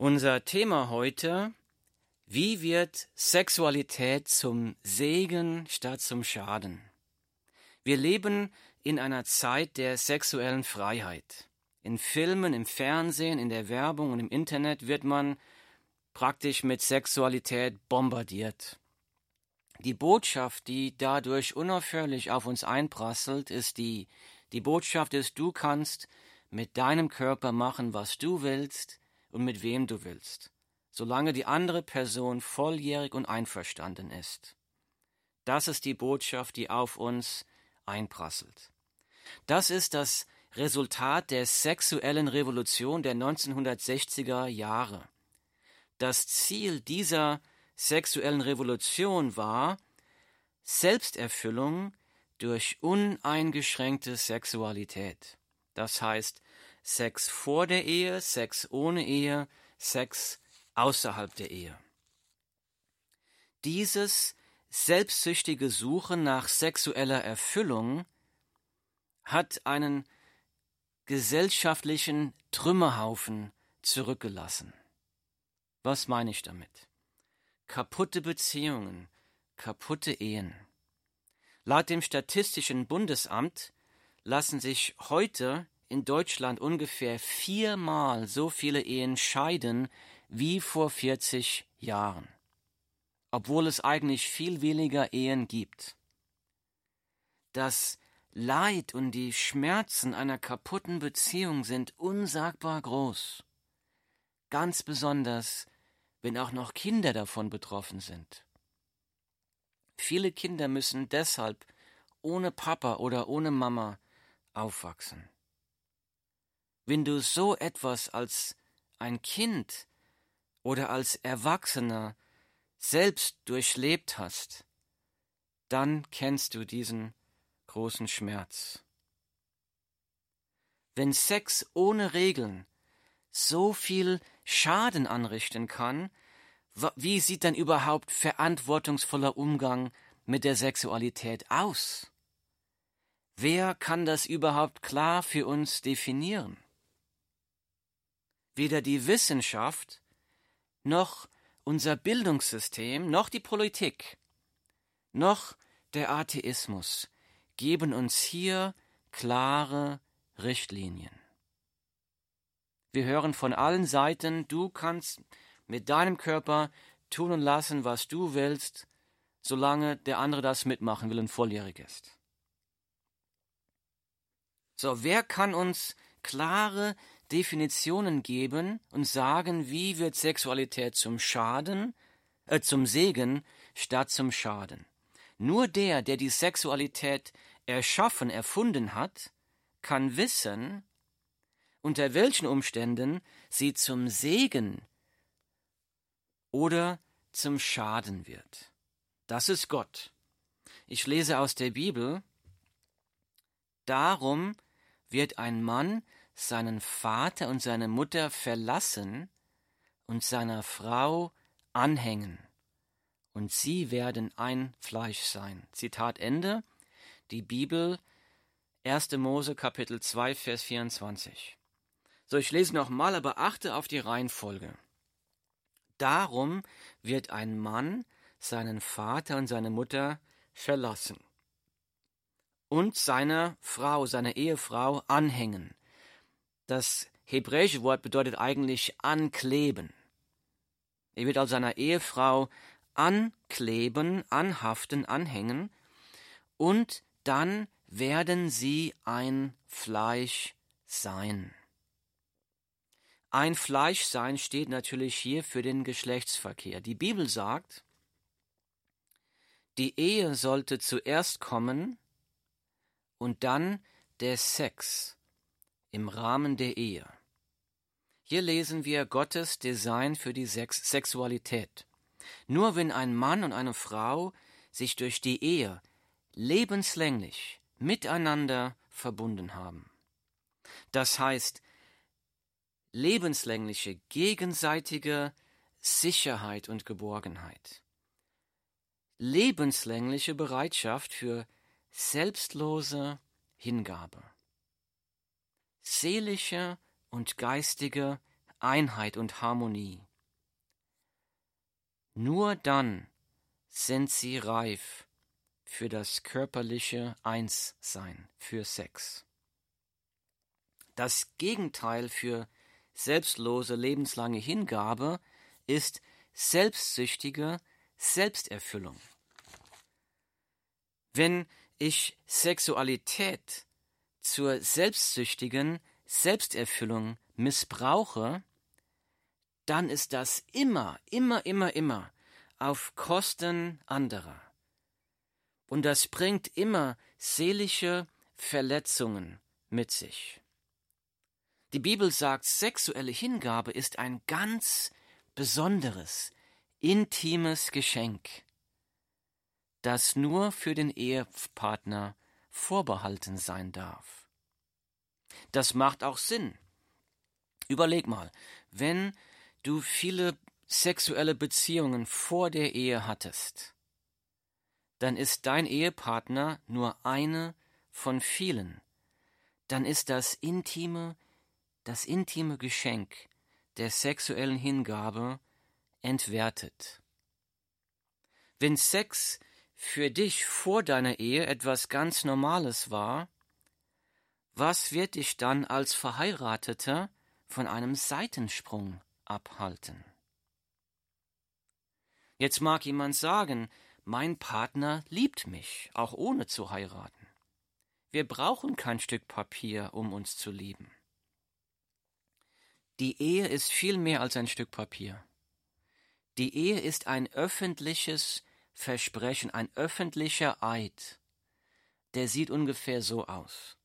Unser Thema heute, wie wird Sexualität zum Segen statt zum Schaden? Wir leben in einer Zeit der sexuellen Freiheit. In Filmen, im Fernsehen, in der Werbung und im Internet wird man praktisch mit Sexualität bombardiert. Die Botschaft, die dadurch unaufhörlich auf uns einprasselt, ist die, die Botschaft ist, du kannst mit deinem Körper machen, was du willst und mit wem du willst, solange die andere Person volljährig und einverstanden ist. Das ist die Botschaft, die auf uns einprasselt. Das ist das Resultat der sexuellen Revolution der 1960er Jahre. Das Ziel dieser sexuellen Revolution war Selbsterfüllung durch uneingeschränkte Sexualität. Das heißt Sex vor der Ehe, Sex ohne Ehe, Sex außerhalb der Ehe. Dieses selbstsüchtige Suchen nach sexueller Erfüllung hat einen gesellschaftlichen Trümmerhaufen zurückgelassen. Was meine ich damit? Kaputte Beziehungen, kaputte Ehen. Laut dem Statistischen Bundesamt lassen sich heute in Deutschland ungefähr viermal so viele Ehen scheiden wie vor 40 Jahren, obwohl es eigentlich viel weniger Ehen gibt. Das Leid und die Schmerzen einer kaputten Beziehung sind unsagbar groß, ganz besonders wenn auch noch Kinder davon betroffen sind. Viele Kinder müssen deshalb ohne Papa oder ohne Mama aufwachsen. Wenn du so etwas als ein Kind oder als Erwachsener selbst durchlebt hast, dann kennst du diesen großen Schmerz. Wenn Sex ohne Regeln so viel Schaden anrichten kann, wie sieht dann überhaupt verantwortungsvoller Umgang mit der Sexualität aus? Wer kann das überhaupt klar für uns definieren? Weder die Wissenschaft noch unser Bildungssystem noch die Politik noch der Atheismus geben uns hier klare Richtlinien. Wir hören von allen Seiten, du kannst mit deinem Körper tun und lassen, was du willst, solange der andere das mitmachen will und volljährig ist. So, wer kann uns klare Definitionen geben und sagen, wie wird Sexualität zum Schaden, äh, zum Segen statt zum Schaden? Nur der, der die Sexualität erschaffen, erfunden hat, kann wissen, unter welchen Umständen sie zum Segen oder zum Schaden wird. Das ist Gott. Ich lese aus der Bibel, Darum wird ein Mann seinen Vater und seine Mutter verlassen und seiner Frau anhängen, und sie werden ein Fleisch sein. Zitat Ende. Die Bibel 1. Mose Kapitel 2 Vers 24. So, ich lese nochmal, aber achte auf die Reihenfolge. Darum wird ein Mann seinen Vater und seine Mutter verlassen und seiner Frau, seiner Ehefrau anhängen. Das hebräische Wort bedeutet eigentlich ankleben. Er wird also seiner Ehefrau ankleben, anhaften, anhängen und dann werden sie ein Fleisch sein. Ein Fleischsein steht natürlich hier für den Geschlechtsverkehr. Die Bibel sagt, die Ehe sollte zuerst kommen und dann der Sex im Rahmen der Ehe. Hier lesen wir Gottes Design für die Sex Sexualität. Nur wenn ein Mann und eine Frau sich durch die Ehe lebenslänglich miteinander verbunden haben. Das heißt, lebenslängliche gegenseitige Sicherheit und Geborgenheit. Lebenslängliche Bereitschaft für selbstlose Hingabe. Seelische und geistige Einheit und Harmonie. Nur dann sind sie reif für das körperliche Einssein, für Sex. Das Gegenteil für selbstlose lebenslange Hingabe ist selbstsüchtige Selbsterfüllung. Wenn ich Sexualität zur selbstsüchtigen Selbsterfüllung missbrauche, dann ist das immer, immer, immer, immer auf Kosten anderer. Und das bringt immer seelische Verletzungen mit sich. Die Bibel sagt, sexuelle Hingabe ist ein ganz besonderes, intimes Geschenk, das nur für den Ehepartner vorbehalten sein darf. Das macht auch Sinn. Überleg mal, wenn du viele sexuelle Beziehungen vor der Ehe hattest, dann ist dein Ehepartner nur eine von vielen. Dann ist das intime, das intime Geschenk der sexuellen Hingabe entwertet. Wenn Sex für dich vor deiner Ehe etwas ganz Normales war, was wird dich dann als Verheirateter von einem Seitensprung abhalten? Jetzt mag jemand sagen, mein Partner liebt mich, auch ohne zu heiraten. Wir brauchen kein Stück Papier, um uns zu lieben. Die Ehe ist viel mehr als ein Stück Papier. Die Ehe ist ein öffentliches Versprechen, ein öffentlicher Eid. Der sieht ungefähr so aus.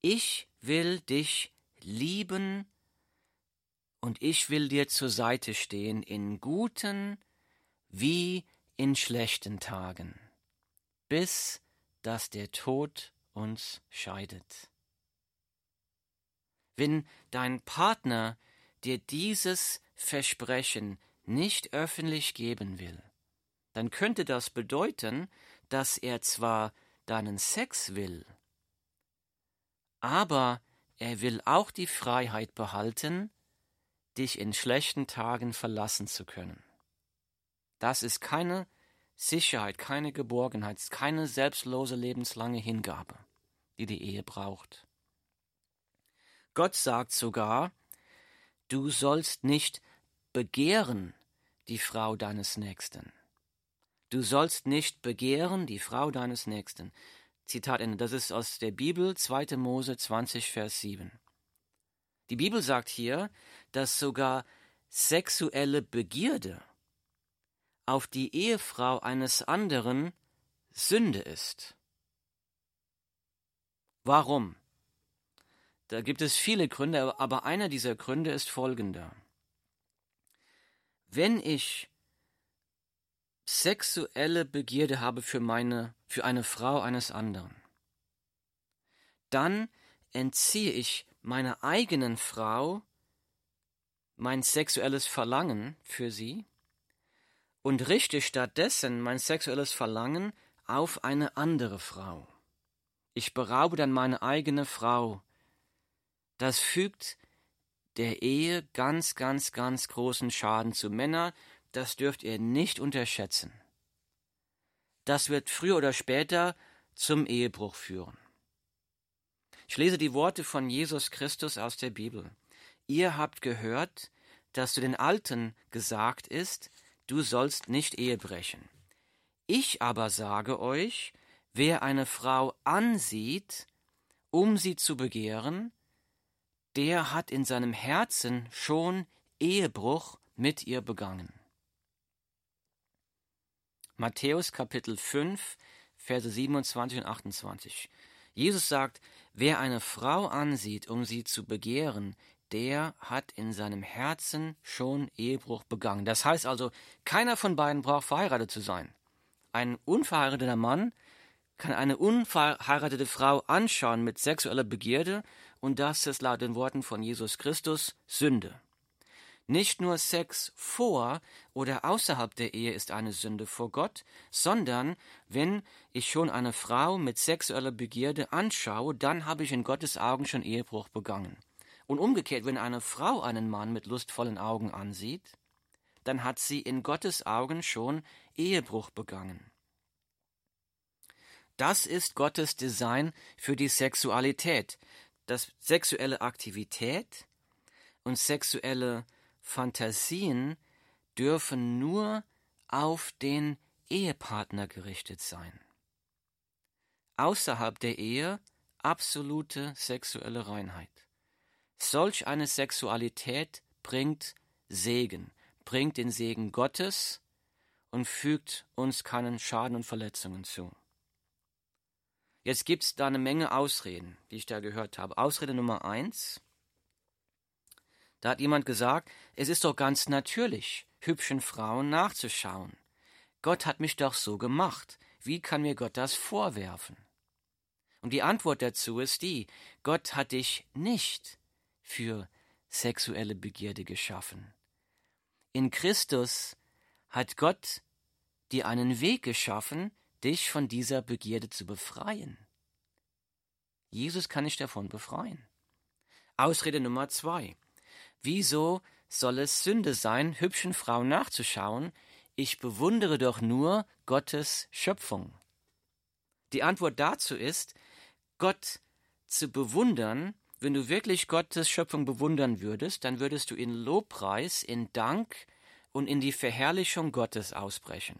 Ich will dich lieben und ich will dir zur Seite stehen in guten wie in schlechten Tagen, bis dass der Tod uns scheidet. Wenn dein Partner dir dieses Versprechen nicht öffentlich geben will, dann könnte das bedeuten, dass er zwar deinen Sex will, aber er will auch die Freiheit behalten, dich in schlechten Tagen verlassen zu können. Das ist keine Sicherheit, keine Geborgenheit, keine selbstlose lebenslange Hingabe, die die Ehe braucht. Gott sagt sogar, du sollst nicht begehren die Frau deines Nächsten. Du sollst nicht begehren die Frau deines Nächsten. Zitat Ende. Das ist aus der Bibel, 2. Mose 20, Vers 7. Die Bibel sagt hier, dass sogar sexuelle Begierde auf die Ehefrau eines anderen Sünde ist. Warum? Da gibt es viele Gründe, aber einer dieser Gründe ist folgender. Wenn ich sexuelle Begierde habe für meine, für eine Frau eines anderen, dann entziehe ich meiner eigenen Frau mein sexuelles Verlangen für sie und richte stattdessen mein sexuelles Verlangen auf eine andere Frau. Ich beraube dann meine eigene Frau. Das fügt der Ehe ganz, ganz, ganz großen Schaden zu. Männer, das dürft ihr nicht unterschätzen. Das wird früher oder später zum Ehebruch führen. Ich lese die Worte von Jesus Christus aus der Bibel. Ihr habt gehört, dass zu den Alten gesagt ist, du sollst nicht Ehe brechen. Ich aber sage euch, wer eine Frau ansieht, um sie zu begehren, der hat in seinem Herzen schon Ehebruch mit ihr begangen. Matthäus Kapitel 5, Verse 27 und 28. Jesus sagt, wer eine Frau ansieht, um sie zu begehren, der hat in seinem Herzen schon Ehebruch begangen. Das heißt also, keiner von beiden braucht verheiratet zu sein. Ein unverheirateter Mann kann eine unverheiratete Frau anschauen mit sexueller Begierde und das ist laut den Worten von Jesus Christus Sünde. Nicht nur Sex vor oder außerhalb der Ehe ist eine Sünde vor Gott, sondern wenn ich schon eine Frau mit sexueller Begierde anschaue, dann habe ich in Gottes Augen schon Ehebruch begangen. Und umgekehrt, wenn eine Frau einen Mann mit lustvollen Augen ansieht, dann hat sie in Gottes Augen schon Ehebruch begangen. Das ist Gottes Design für die Sexualität, dass sexuelle Aktivität und sexuelle Fantasien dürfen nur auf den Ehepartner gerichtet sein. Außerhalb der Ehe absolute sexuelle Reinheit. Solch eine Sexualität bringt Segen, bringt den Segen Gottes und fügt uns keinen Schaden und Verletzungen zu. Jetzt gibt es da eine Menge Ausreden, die ich da gehört habe. Ausrede Nummer eins. Da hat jemand gesagt, es ist doch ganz natürlich, hübschen Frauen nachzuschauen. Gott hat mich doch so gemacht. Wie kann mir Gott das vorwerfen? Und die Antwort dazu ist die, Gott hat dich nicht für sexuelle Begierde geschaffen. In Christus hat Gott dir einen Weg geschaffen, dich von dieser Begierde zu befreien. Jesus kann dich davon befreien. Ausrede Nummer zwei. Wieso soll es Sünde sein, hübschen Frauen nachzuschauen? Ich bewundere doch nur Gottes Schöpfung. Die Antwort dazu ist, Gott zu bewundern wenn du wirklich Gottes Schöpfung bewundern würdest, dann würdest du in Lobpreis, in Dank und in die Verherrlichung Gottes ausbrechen.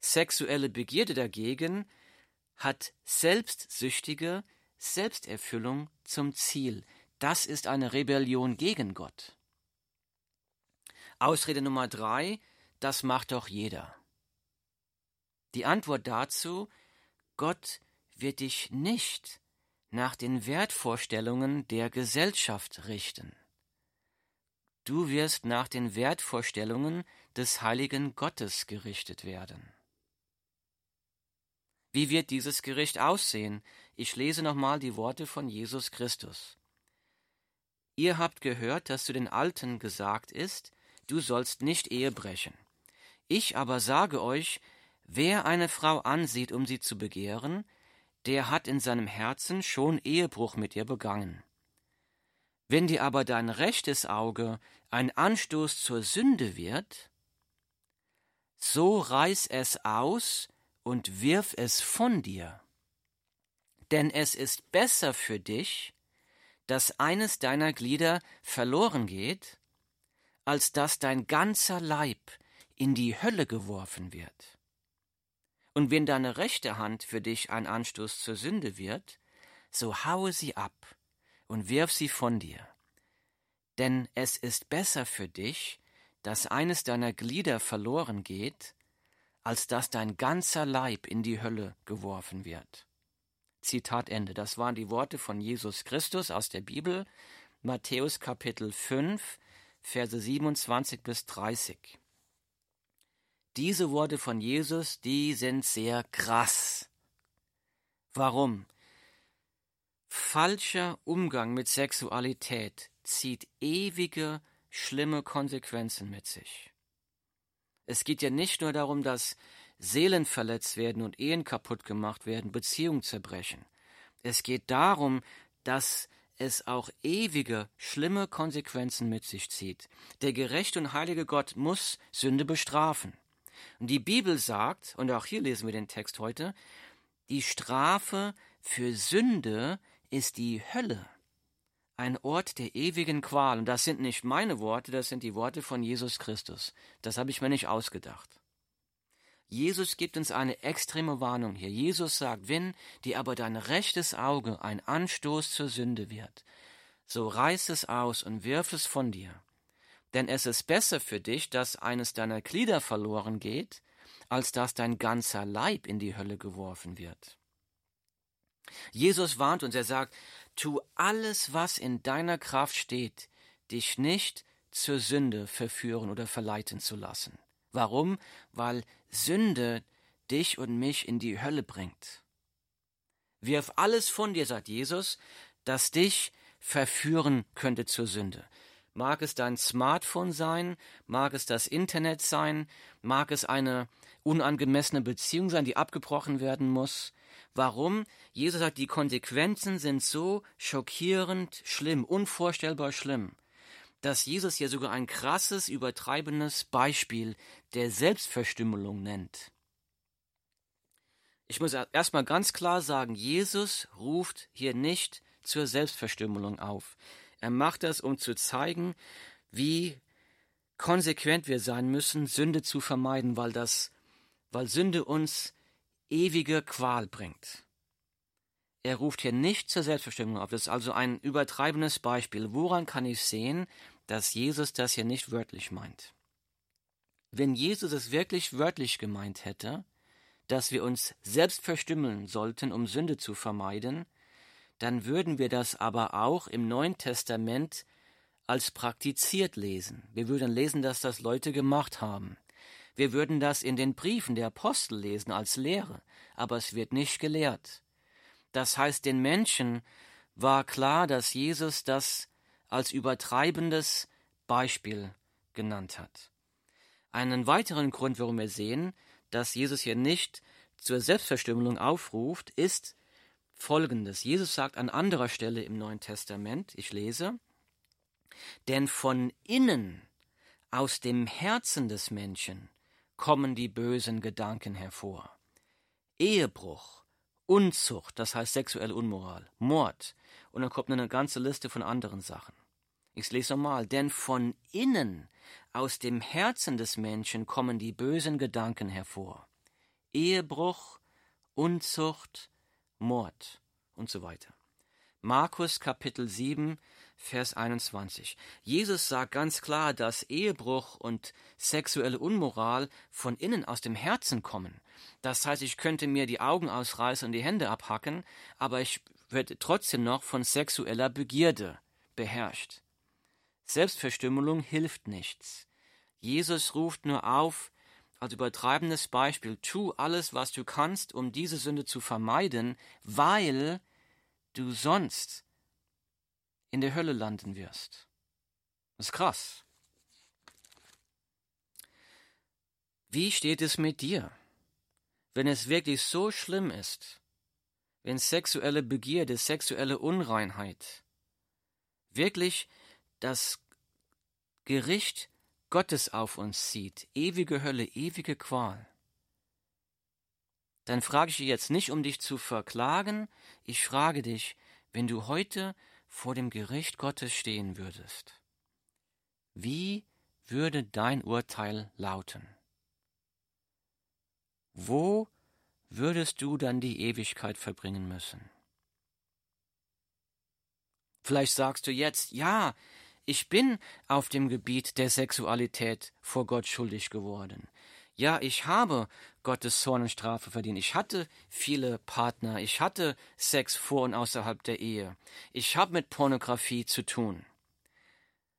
Sexuelle Begierde dagegen hat selbstsüchtige Selbsterfüllung zum Ziel. Das ist eine Rebellion gegen Gott. Ausrede Nummer drei, das macht doch jeder. Die Antwort dazu, Gott wird dich nicht nach den Wertvorstellungen der Gesellschaft richten. Du wirst nach den Wertvorstellungen des heiligen Gottes gerichtet werden. Wie wird dieses Gericht aussehen? Ich lese nochmal die Worte von Jesus Christus. Ihr habt gehört, dass zu den Alten gesagt ist, du sollst nicht Ehe brechen. Ich aber sage euch, wer eine Frau ansieht, um sie zu begehren, der hat in seinem Herzen schon Ehebruch mit ihr begangen. Wenn dir aber dein rechtes Auge ein Anstoß zur Sünde wird, so reiß es aus und wirf es von dir. Denn es ist besser für dich, dass eines deiner Glieder verloren geht, als dass dein ganzer Leib in die Hölle geworfen wird. Und wenn deine rechte Hand für dich ein Anstoß zur Sünde wird, so haue sie ab und wirf sie von dir. Denn es ist besser für dich, dass eines deiner Glieder verloren geht, als dass dein ganzer Leib in die Hölle geworfen wird. Zitat Ende. Das waren die Worte von Jesus Christus aus der Bibel, Matthäus Kapitel 5, Verse 27 bis 30. Diese Worte von Jesus, die sind sehr krass. Warum? Falscher Umgang mit Sexualität zieht ewige, schlimme Konsequenzen mit sich. Es geht ja nicht nur darum, dass Seelen verletzt werden und Ehen kaputt gemacht werden, Beziehungen zerbrechen. Es geht darum, dass es auch ewige, schlimme Konsequenzen mit sich zieht. Der gerechte und heilige Gott muss Sünde bestrafen. Und die Bibel sagt, und auch hier lesen wir den Text heute, die Strafe für Sünde ist die Hölle, ein Ort der ewigen Qual. Und das sind nicht meine Worte, das sind die Worte von Jesus Christus. Das habe ich mir nicht ausgedacht. Jesus gibt uns eine extreme Warnung hier. Jesus sagt, wenn dir aber dein rechtes Auge ein Anstoß zur Sünde wird, so reiß es aus und wirf es von dir denn es ist besser für dich, dass eines deiner Glieder verloren geht, als dass dein ganzer Leib in die Hölle geworfen wird. Jesus warnt uns, er sagt, tu alles, was in deiner Kraft steht, dich nicht zur Sünde verführen oder verleiten zu lassen. Warum? Weil Sünde dich und mich in die Hölle bringt. Wirf alles von dir, sagt Jesus, das dich verführen könnte zur Sünde. Mag es dein Smartphone sein, mag es das Internet sein, mag es eine unangemessene Beziehung sein, die abgebrochen werden muss. Warum? Jesus sagt, die Konsequenzen sind so schockierend schlimm, unvorstellbar schlimm, dass Jesus hier sogar ein krasses, übertreibendes Beispiel der Selbstverstümmelung nennt. Ich muss erstmal ganz klar sagen, Jesus ruft hier nicht zur Selbstverstümmelung auf. Er macht das, um zu zeigen, wie konsequent wir sein müssen, Sünde zu vermeiden, weil das, weil Sünde uns ewige Qual bringt. Er ruft hier nicht zur Selbstbestimmung auf. Das ist also ein übertreibendes Beispiel. Woran kann ich sehen, dass Jesus das hier nicht wörtlich meint? Wenn Jesus es wirklich wörtlich gemeint hätte, dass wir uns selbst verstümmeln sollten, um Sünde zu vermeiden, dann würden wir das aber auch im Neuen Testament als praktiziert lesen. Wir würden lesen, dass das Leute gemacht haben. Wir würden das in den Briefen der Apostel lesen als Lehre, aber es wird nicht gelehrt. Das heißt, den Menschen war klar, dass Jesus das als übertreibendes Beispiel genannt hat. Einen weiteren Grund, warum wir sehen, dass Jesus hier nicht zur Selbstverstümmelung aufruft, ist folgendes. Jesus sagt an anderer Stelle im Neuen Testament, ich lese, denn von innen, aus dem Herzen des Menschen, kommen die bösen Gedanken hervor. Ehebruch, Unzucht, das heißt sexuelle Unmoral, Mord, und dann kommt eine ganze Liste von anderen Sachen. Ich lese nochmal, denn von innen, aus dem Herzen des Menschen kommen die bösen Gedanken hervor. Ehebruch, Unzucht, Mord und so weiter. Markus Kapitel 7, Vers 21. Jesus sagt ganz klar, dass Ehebruch und sexuelle Unmoral von innen aus dem Herzen kommen. Das heißt, ich könnte mir die Augen ausreißen und die Hände abhacken, aber ich werde trotzdem noch von sexueller Begierde beherrscht. Selbstverstümmelung hilft nichts. Jesus ruft nur auf, als übertreibendes Beispiel, tu alles, was du kannst, um diese Sünde zu vermeiden, weil du sonst in der Hölle landen wirst. Das ist krass. Wie steht es mit dir? Wenn es wirklich so schlimm ist, wenn sexuelle Begierde, sexuelle Unreinheit wirklich das Gericht Gottes auf uns zieht, ewige Hölle, ewige Qual, dann frage ich dich jetzt nicht, um dich zu verklagen, ich frage dich, wenn du heute vor dem Gericht Gottes stehen würdest, wie würde dein Urteil lauten? Wo würdest du dann die Ewigkeit verbringen müssen? Vielleicht sagst du jetzt, ja, ich bin auf dem Gebiet der Sexualität vor Gott schuldig geworden. Ja, ich habe Gottes Zornenstrafe verdient. Ich hatte viele Partner. Ich hatte Sex vor und außerhalb der Ehe. Ich habe mit Pornografie zu tun.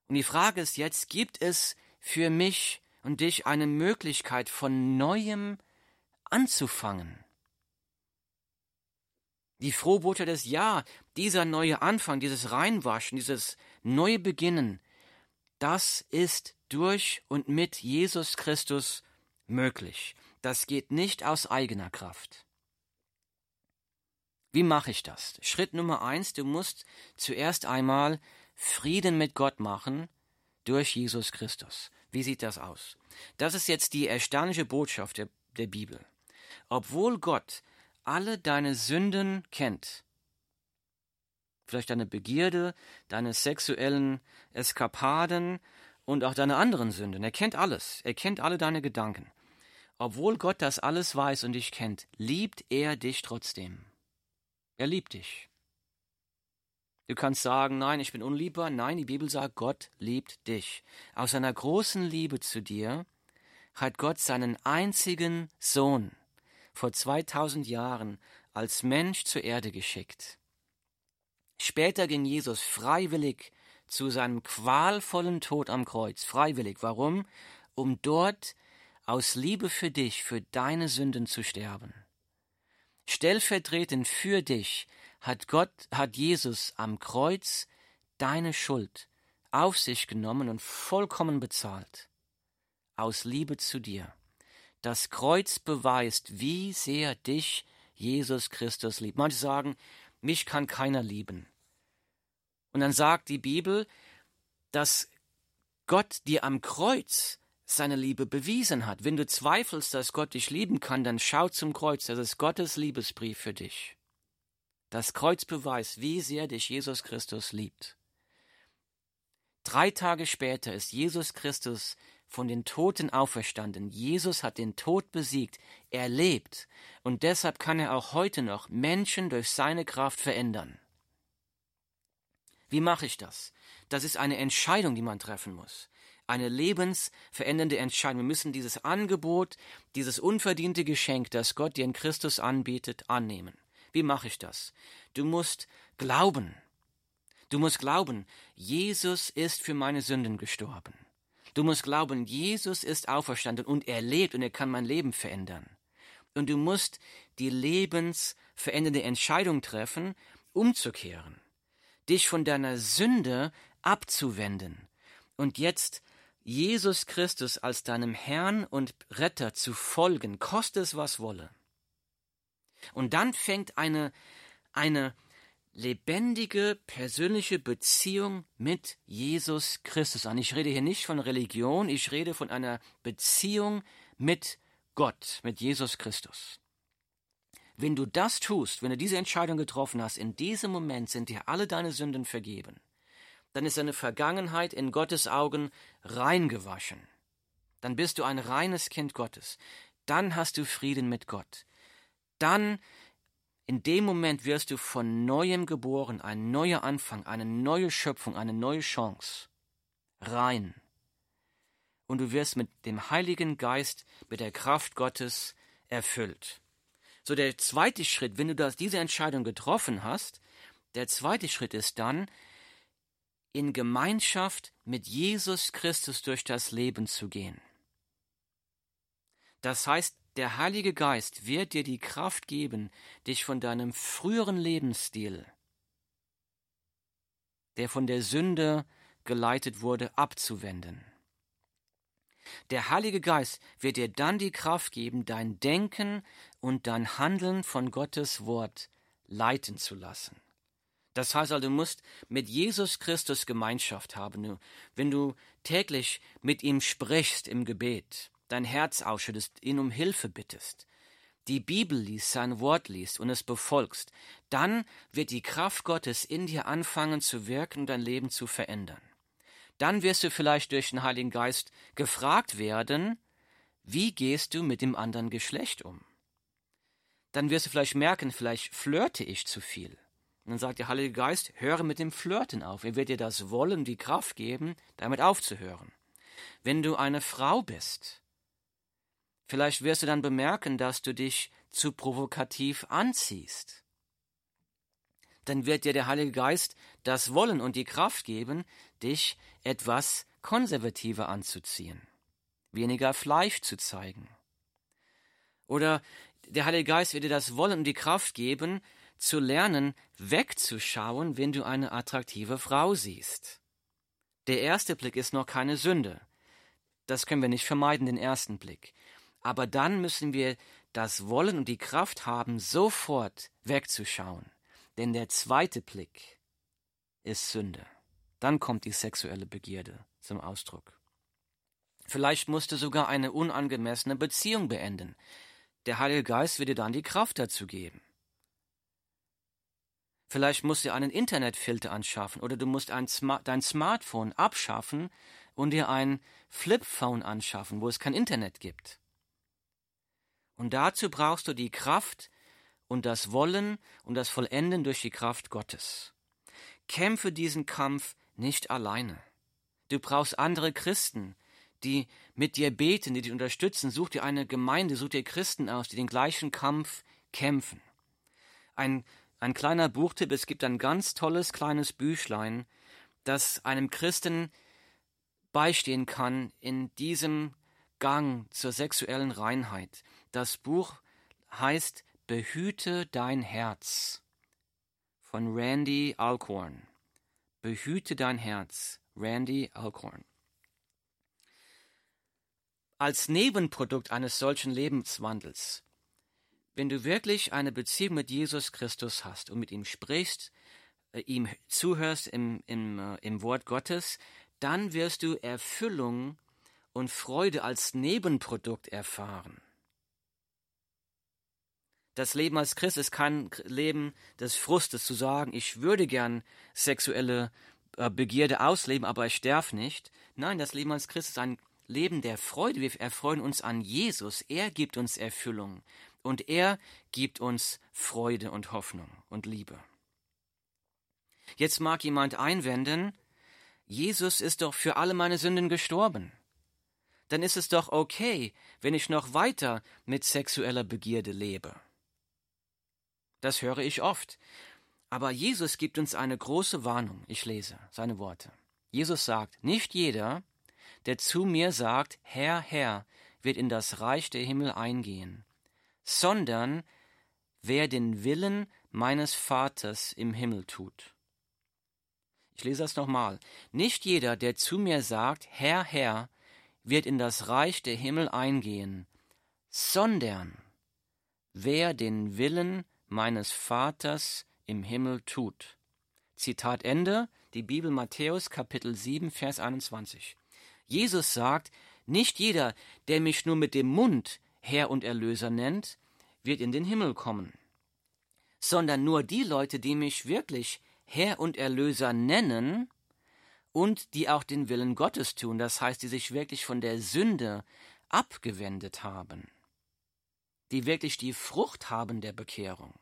Und die Frage ist jetzt, gibt es für mich und dich eine Möglichkeit von neuem anzufangen? Die Frohbote des Ja, dieser neue Anfang, dieses Reinwaschen, dieses neue Beginnen, das ist durch und mit Jesus Christus möglich. Das geht nicht aus eigener Kraft. Wie mache ich das? Schritt Nummer eins, du musst zuerst einmal Frieden mit Gott machen durch Jesus Christus. Wie sieht das aus? Das ist jetzt die erstaunliche Botschaft der, der Bibel. Obwohl Gott alle deine Sünden kennt, vielleicht deine Begierde, deine sexuellen Eskapaden und auch deine anderen Sünden, er kennt alles, er kennt alle deine Gedanken. Obwohl Gott das alles weiß und dich kennt, liebt er dich trotzdem. Er liebt dich. Du kannst sagen, nein, ich bin unliebbar. Nein, die Bibel sagt, Gott liebt dich. Aus seiner großen Liebe zu dir hat Gott seinen einzigen Sohn vor 2000 Jahren als Mensch zur Erde geschickt. Später ging Jesus freiwillig zu seinem qualvollen Tod am Kreuz. Freiwillig. Warum? Um dort aus Liebe für dich, für deine Sünden zu sterben. Stellvertretend für dich hat Gott, hat Jesus am Kreuz deine Schuld auf sich genommen und vollkommen bezahlt. Aus Liebe zu dir. Das Kreuz beweist, wie sehr dich Jesus Christus liebt. Manche sagen, mich kann keiner lieben. Und dann sagt die Bibel, dass Gott dir am Kreuz seine Liebe bewiesen hat. Wenn du zweifelst, dass Gott dich lieben kann, dann schau zum Kreuz, das ist Gottes Liebesbrief für dich. Das Kreuz beweist, wie sehr dich Jesus Christus liebt. Drei Tage später ist Jesus Christus von den Toten auferstanden. Jesus hat den Tod besiegt. Er lebt. Und deshalb kann er auch heute noch Menschen durch seine Kraft verändern. Wie mache ich das? Das ist eine Entscheidung, die man treffen muss. Eine lebensverändernde Entscheidung. Wir müssen dieses Angebot, dieses unverdiente Geschenk, das Gott dir in Christus anbietet, annehmen. Wie mache ich das? Du musst glauben. Du musst glauben, Jesus ist für meine Sünden gestorben. Du musst glauben, Jesus ist auferstanden und er lebt und er kann mein Leben verändern. Und du musst die lebensverändernde Entscheidung treffen, umzukehren, dich von deiner Sünde abzuwenden und jetzt Jesus Christus als deinem Herrn und Retter zu folgen, koste es was wolle. Und dann fängt eine, eine lebendige persönliche Beziehung mit Jesus Christus an. Ich rede hier nicht von Religion, ich rede von einer Beziehung mit Gott, mit Jesus Christus. Wenn du das tust, wenn du diese Entscheidung getroffen hast, in diesem Moment sind dir alle deine Sünden vergeben, dann ist deine Vergangenheit in Gottes Augen reingewaschen. Dann bist du ein reines Kind Gottes. Dann hast du Frieden mit Gott. Dann in dem Moment wirst du von neuem geboren, ein neuer Anfang, eine neue Schöpfung, eine neue Chance. Rein. Und du wirst mit dem Heiligen Geist, mit der Kraft Gottes erfüllt. So der zweite Schritt, wenn du das, diese Entscheidung getroffen hast, der zweite Schritt ist dann, in Gemeinschaft mit Jesus Christus durch das Leben zu gehen. Das heißt, der Heilige Geist wird dir die Kraft geben, dich von deinem früheren Lebensstil, der von der Sünde geleitet wurde, abzuwenden. Der Heilige Geist wird dir dann die Kraft geben, dein Denken und dein Handeln von Gottes Wort leiten zu lassen. Das heißt also, du musst mit Jesus Christus Gemeinschaft haben. Wenn du täglich mit ihm sprichst im Gebet, dein Herz ausschüttest, ihn um Hilfe bittest, die Bibel liest, sein Wort liest und es befolgst, dann wird die Kraft Gottes in dir anfangen zu wirken und dein Leben zu verändern. Dann wirst du vielleicht durch den Heiligen Geist gefragt werden, wie gehst du mit dem anderen Geschlecht um? Dann wirst du vielleicht merken, vielleicht flirte ich zu viel. Dann sagt der Heilige Geist, höre mit dem Flirten auf. Er wird dir das Wollen, die Kraft geben, damit aufzuhören. Wenn du eine Frau bist, Vielleicht wirst du dann bemerken, dass du dich zu provokativ anziehst. Dann wird dir der Heilige Geist das Wollen und die Kraft geben, dich etwas konservativer anzuziehen, weniger Fleisch zu zeigen. Oder der Heilige Geist wird dir das Wollen und die Kraft geben, zu lernen, wegzuschauen, wenn du eine attraktive Frau siehst. Der erste Blick ist noch keine Sünde. Das können wir nicht vermeiden, den ersten Blick. Aber dann müssen wir das Wollen und die Kraft haben, sofort wegzuschauen. Denn der zweite Blick ist Sünde. Dann kommt die sexuelle Begierde zum Ausdruck. Vielleicht musst du sogar eine unangemessene Beziehung beenden. Der Heilige Geist wird dir dann die Kraft dazu geben. Vielleicht musst du einen Internetfilter anschaffen oder du musst Smart dein Smartphone abschaffen und dir ein Flipphone anschaffen, wo es kein Internet gibt. Und dazu brauchst du die Kraft und das Wollen und das Vollenden durch die Kraft Gottes. Kämpfe diesen Kampf nicht alleine. Du brauchst andere Christen, die mit dir beten, die dich unterstützen. Such dir eine Gemeinde, such dir Christen aus, die den gleichen Kampf kämpfen. Ein, ein kleiner Buchtipp, es gibt ein ganz tolles kleines Büchlein, das einem Christen beistehen kann in diesem Gang zur sexuellen Reinheit. Das Buch heißt Behüte dein Herz von Randy Alcorn. Behüte dein Herz, Randy Alcorn. Als Nebenprodukt eines solchen Lebenswandels wenn du wirklich eine Beziehung mit Jesus Christus hast und mit ihm sprichst, äh, ihm zuhörst im, im, äh, im Wort Gottes, dann wirst du Erfüllung und Freude als Nebenprodukt erfahren. Das Leben als Christ ist kein Leben des Frustes, zu sagen, ich würde gern sexuelle äh, Begierde ausleben, aber ich sterbe nicht. Nein, das Leben als Christ ist ein Leben der Freude. Wir erfreuen uns an Jesus. Er gibt uns Erfüllung und er gibt uns Freude und Hoffnung und Liebe. Jetzt mag jemand einwenden, Jesus ist doch für alle meine Sünden gestorben. Dann ist es doch okay, wenn ich noch weiter mit sexueller Begierde lebe. Das höre ich oft. Aber Jesus gibt uns eine große Warnung. Ich lese seine Worte. Jesus sagt, nicht jeder, der zu mir sagt, Herr, Herr, wird in das Reich der Himmel eingehen, sondern wer den Willen meines Vaters im Himmel tut. Ich lese das nochmal. Nicht jeder, der zu mir sagt, Herr, Herr, wird in das Reich der Himmel eingehen, sondern wer den Willen meines Vaters im Himmel tut. Zitat Ende, die Bibel Matthäus Kapitel 7, Vers 21. Jesus sagt, nicht jeder, der mich nur mit dem Mund Herr und Erlöser nennt, wird in den Himmel kommen, sondern nur die Leute, die mich wirklich Herr und Erlöser nennen und die auch den Willen Gottes tun, das heißt, die sich wirklich von der Sünde abgewendet haben die wirklich die Frucht haben der Bekehrung.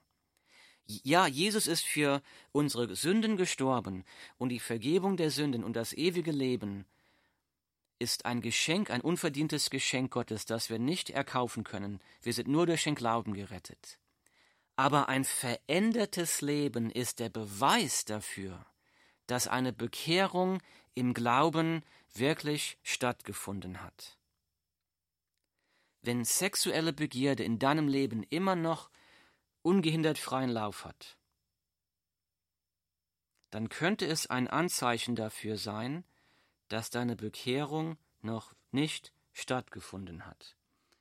Ja, Jesus ist für unsere Sünden gestorben und die Vergebung der Sünden und das ewige Leben ist ein Geschenk, ein unverdientes Geschenk Gottes, das wir nicht erkaufen können. Wir sind nur durch den Glauben gerettet. Aber ein verändertes Leben ist der Beweis dafür, dass eine Bekehrung im Glauben wirklich stattgefunden hat wenn sexuelle Begierde in deinem Leben immer noch ungehindert freien Lauf hat, dann könnte es ein Anzeichen dafür sein, dass deine Bekehrung noch nicht stattgefunden hat.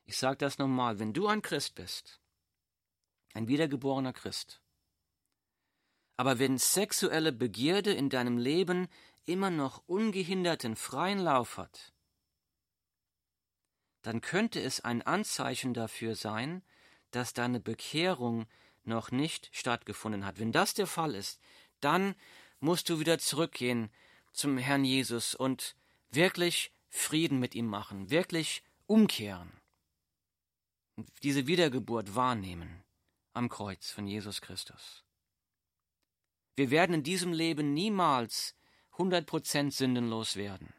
Ich sage das nochmal, wenn du ein Christ bist, ein wiedergeborener Christ, aber wenn sexuelle Begierde in deinem Leben immer noch ungehinderten freien Lauf hat, dann könnte es ein Anzeichen dafür sein, dass deine Bekehrung noch nicht stattgefunden hat. Wenn das der Fall ist, dann musst du wieder zurückgehen zum Herrn Jesus und wirklich Frieden mit ihm machen, wirklich umkehren. Und diese Wiedergeburt wahrnehmen am Kreuz von Jesus Christus. Wir werden in diesem Leben niemals 100% sündenlos werden.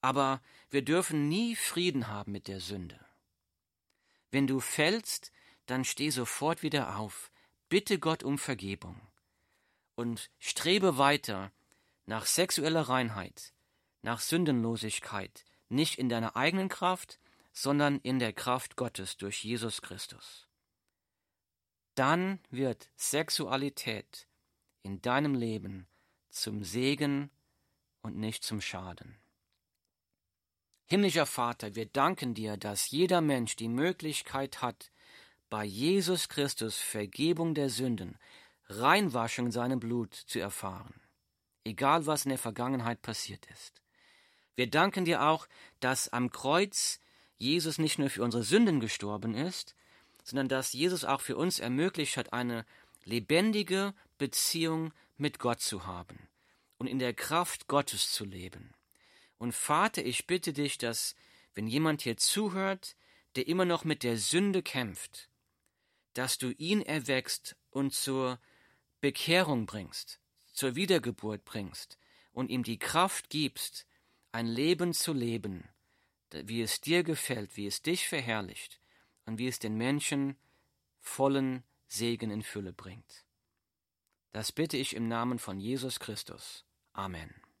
Aber wir dürfen nie Frieden haben mit der Sünde. Wenn du fällst, dann steh sofort wieder auf, bitte Gott um Vergebung und strebe weiter nach sexueller Reinheit, nach Sündenlosigkeit, nicht in deiner eigenen Kraft, sondern in der Kraft Gottes durch Jesus Christus. Dann wird Sexualität in deinem Leben zum Segen und nicht zum Schaden. Himmlischer Vater, wir danken dir, dass jeder Mensch die Möglichkeit hat, bei Jesus Christus Vergebung der Sünden, Reinwaschung in seinem Blut zu erfahren, egal was in der Vergangenheit passiert ist. Wir danken dir auch, dass am Kreuz Jesus nicht nur für unsere Sünden gestorben ist, sondern dass Jesus auch für uns ermöglicht hat, eine lebendige Beziehung mit Gott zu haben und in der Kraft Gottes zu leben. Und Vater, ich bitte dich, dass, wenn jemand hier zuhört, der immer noch mit der Sünde kämpft, dass du ihn erwächst und zur Bekehrung bringst, zur Wiedergeburt bringst und ihm die Kraft gibst, ein Leben zu leben, wie es dir gefällt, wie es dich verherrlicht und wie es den Menschen vollen Segen in Fülle bringt. Das bitte ich im Namen von Jesus Christus. Amen.